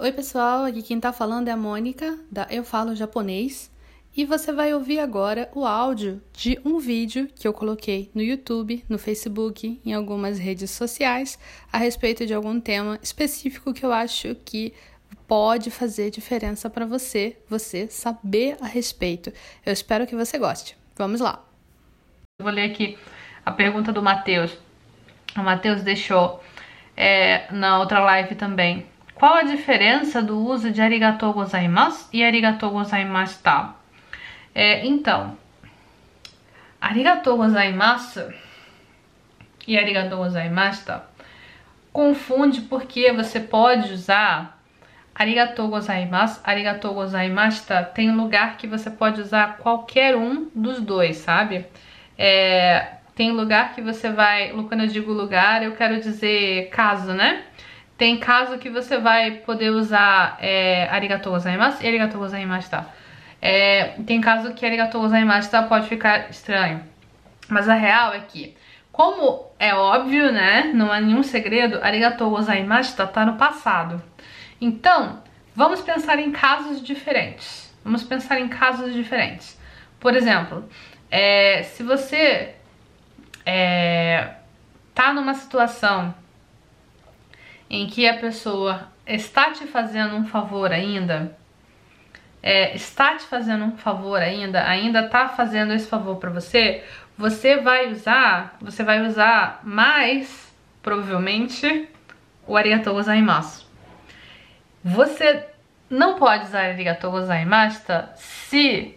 Oi, pessoal, aqui quem tá falando é a Mônica, da Eu Falo Japonês, e você vai ouvir agora o áudio de um vídeo que eu coloquei no YouTube, no Facebook, em algumas redes sociais, a respeito de algum tema específico que eu acho que pode fazer diferença para você, você saber a respeito. Eu espero que você goste. Vamos lá. Eu vou ler aqui a pergunta do Matheus. O Matheus deixou é, na outra live também. Qual a diferença do uso de arigatou gozaimasu e arigatou gozaimashita? É, então, arigatou gozaimasu e arigatou gozaimashita confunde porque você pode usar arigatou gozaimasu, arigatou gozaimashita, tem lugar que você pode usar qualquer um dos dois, sabe? É, tem lugar que você vai, quando eu digo lugar, eu quero dizer caso, né? Tem caso que você vai poder usar é, arigatou gozaimasu e arigatou gozaimashita. É, tem caso que arigatou gozaimashita pode ficar estranho. Mas a real é que, como é óbvio, né, não há nenhum segredo, arigatou gozaimashita tá no passado. Então, vamos pensar em casos diferentes. Vamos pensar em casos diferentes. Por exemplo, é, se você é, tá numa situação em que a pessoa está te fazendo um favor ainda, é, está te fazendo um favor ainda, ainda tá fazendo esse favor para você, você vai usar, você vai usar mais, provavelmente, o arigatou gozaimasu. Você não pode usar arigatou gozaimashita se,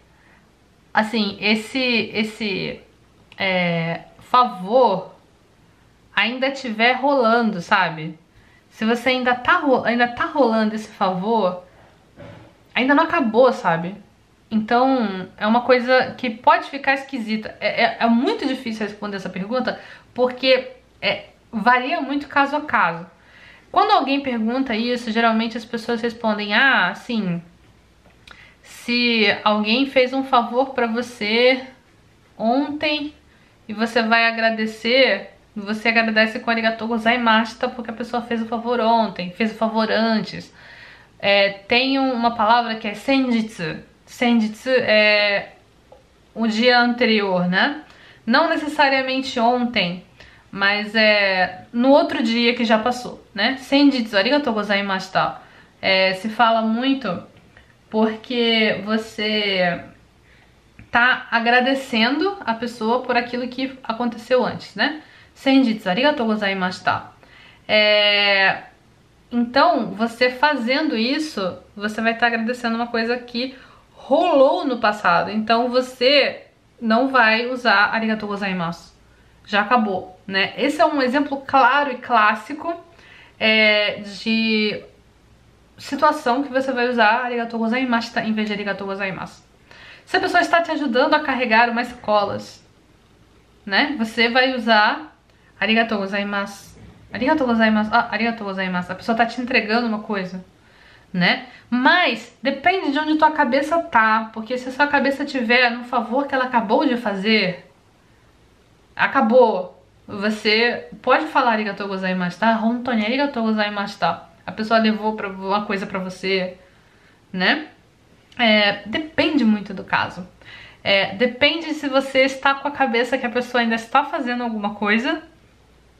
assim, esse, esse é, favor ainda estiver rolando, sabe? Se você ainda tá, ainda tá rolando esse favor, ainda não acabou, sabe? Então, é uma coisa que pode ficar esquisita. É, é, é muito difícil responder essa pergunta, porque é, varia muito caso a caso. Quando alguém pergunta isso, geralmente as pessoas respondem: ah, assim, se alguém fez um favor para você ontem e você vai agradecer, você agradece com arigatou gozaimashita porque a pessoa fez o favor ontem, fez o favor antes. É, tem uma palavra que é senjitsu. Senjitsu é o dia anterior, né? Não necessariamente ontem, mas é no outro dia que já passou, né? Senjitsu, arigatou gozaimashita. É, se fala muito porque você tá agradecendo a pessoa por aquilo que aconteceu antes, né? Senjitsu, arigatou gozaimashita. É... Então, você fazendo isso, você vai estar agradecendo uma coisa que rolou no passado. Então, você não vai usar arigatou gozaimasu. Já acabou, né? Esse é um exemplo claro e clássico é, de situação que você vai usar arigatou gozaimashita em vez de arigatou gozaimasu. Se a pessoa está te ajudando a carregar umas colas, né? Você vai usar arigatou gozaimasu. Arigatou gozaimasu. Ah, arigatou gozaimasu. A pessoa está te entregando uma coisa, né? Mas depende de onde tua cabeça tá, porque se a sua cabeça tiver no favor que ela acabou de fazer, acabou. Você pode falar arigatou gozaimasu, tá? Hontoni arigatou gozaimasu, tá? A pessoa levou pra, uma coisa para você, né? É, depende muito do caso. É, depende se você está com a cabeça que a pessoa ainda está fazendo alguma coisa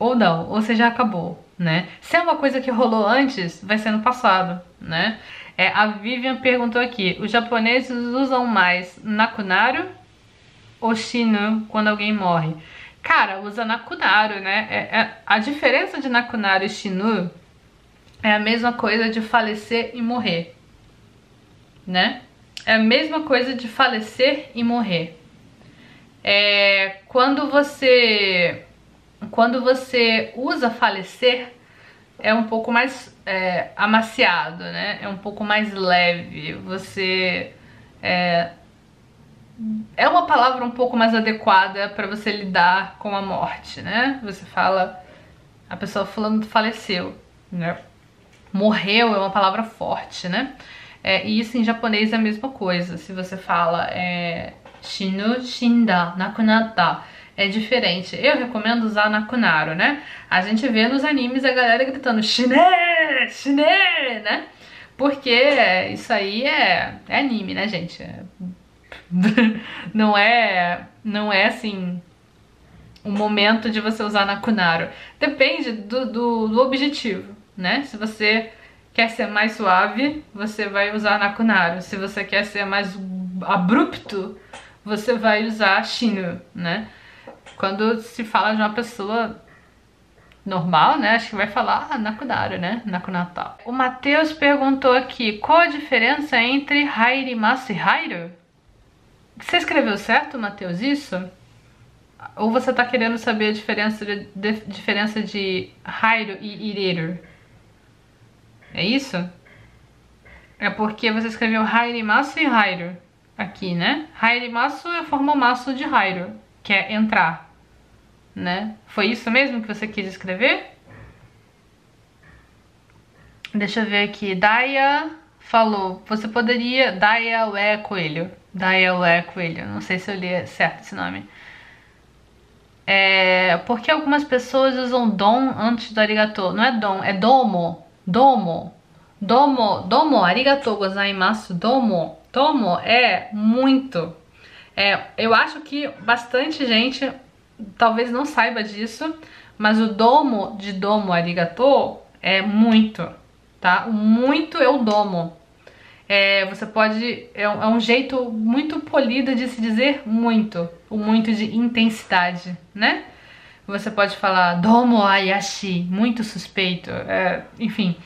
ou não, ou se já acabou, né? Se é uma coisa que rolou antes, vai ser no passado, né? É, a Vivian perguntou aqui, os japoneses usam mais nakunaru ou shinu quando alguém morre? Cara, usa nakunaru, né? É, é, a diferença de nakunaru e shinu é a mesma coisa de falecer e morrer, né? É a mesma coisa de falecer e morrer. É, quando você quando você usa falecer é um pouco mais é, amaciado, né? É um pouco mais leve. Você é, é uma palavra um pouco mais adequada para você lidar com a morte, né? Você fala a pessoa falando faleceu, né? Morreu é uma palavra forte, né? É, e isso em japonês é a mesma coisa. Se você fala é, shinu, shinda, nakunata, é diferente. Eu recomendo usar nakunaru, né? A gente vê nos animes a galera gritando shine, shine, né? Porque isso aí é, é anime, né, gente? Não é não é assim o momento de você usar Nakunaro. Depende do, do, do, objetivo, né? Se você quer ser mais suave, você vai usar Nakunaro. Se você quer ser mais abrupto, você vai usar Shinu, né? Quando se fala de uma pessoa normal, né? Acho que vai falar ah, Nakunaro, né? Nakunatal. O Matheus perguntou aqui, qual a diferença entre Hairimasu e Hairu? Você escreveu certo, Matheus, isso? Ou você tá querendo saber a diferença de, de diferença de Hairu e Ireru? É isso? É porque você escreveu Hairimasu e Hairu aqui, né? Hairimasu é formomasu de Hairu, que é entrar, né? Foi isso mesmo que você quis escrever? Deixa eu ver aqui. Daya falou, você poderia... Daya Ué Coelho. Daya Ué Coelho. Não sei se eu li certo esse nome. É, porque algumas pessoas usam dom antes do arigato. Não é dom, é domo. Domo. Domo, domo, arigato gozaimasu, domo. Domo é muito. É, eu acho que bastante gente talvez não saiba disso, mas o domo de domo arigato é muito, tá? O muito é o domo. É, você pode. É, é um jeito muito polido de se dizer muito. O muito de intensidade, né? Você pode falar domo ayashi, muito suspeito. É, enfim,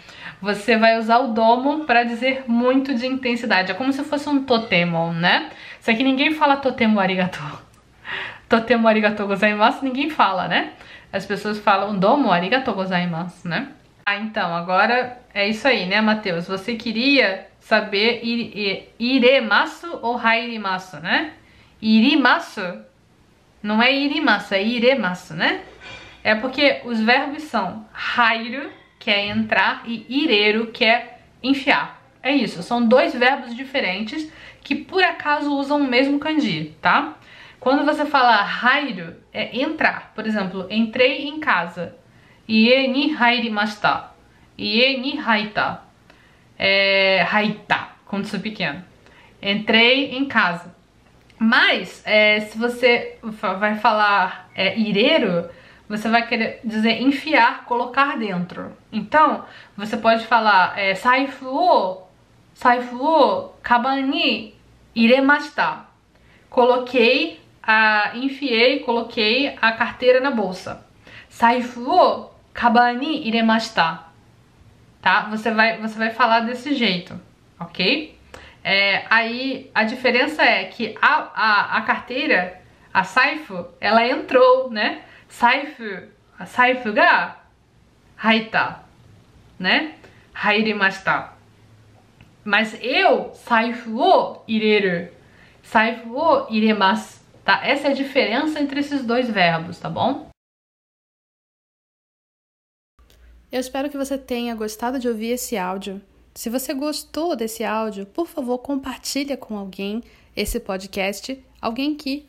você vai usar o domo para dizer muito de intensidade. É como se fosse um totemo, né? Só que ninguém fala totemo arigato. Totemo arigato gozaimasu, ninguém fala, né? As pessoas falam domo arigato gozaimasu, né? Ah, então, agora é isso aí, né, Matheus? Você queria saber iremasu ou hairimasu, né? Irimasu não é irimasu, é iremasu, né? É porque os verbos são hairu, que é entrar, e ireru, que é enfiar. É isso, são dois verbos diferentes que por acaso usam o mesmo kanji, tá? Quando você fala hairu, é entrar. Por exemplo, entrei em casa. Ie ni hairimashita. Ie ni haita é, haita, quando sou pequeno. Entrei em casa. Mas, é, se você vai falar é, ireiro, você vai querer dizer enfiar, colocar dentro. Então, você pode falar é, saifu saifu kabani iremashita. Coloquei, a, enfiei, coloquei a carteira na bolsa. Saifu kabani iremashita tá? Você vai, você vai falar desse jeito, ok? É, aí a diferença é que a, a, a carteira, a saifu, ela entrou, né? Saifu, a saifu ga haita, né? Hairimashita. Mas eu, saifu o ireru, saifu o iremasu, tá? Essa é a diferença entre esses dois verbos, tá bom? Eu espero que você tenha gostado de ouvir esse áudio. Se você gostou desse áudio, por favor, compartilhe com alguém esse podcast, alguém que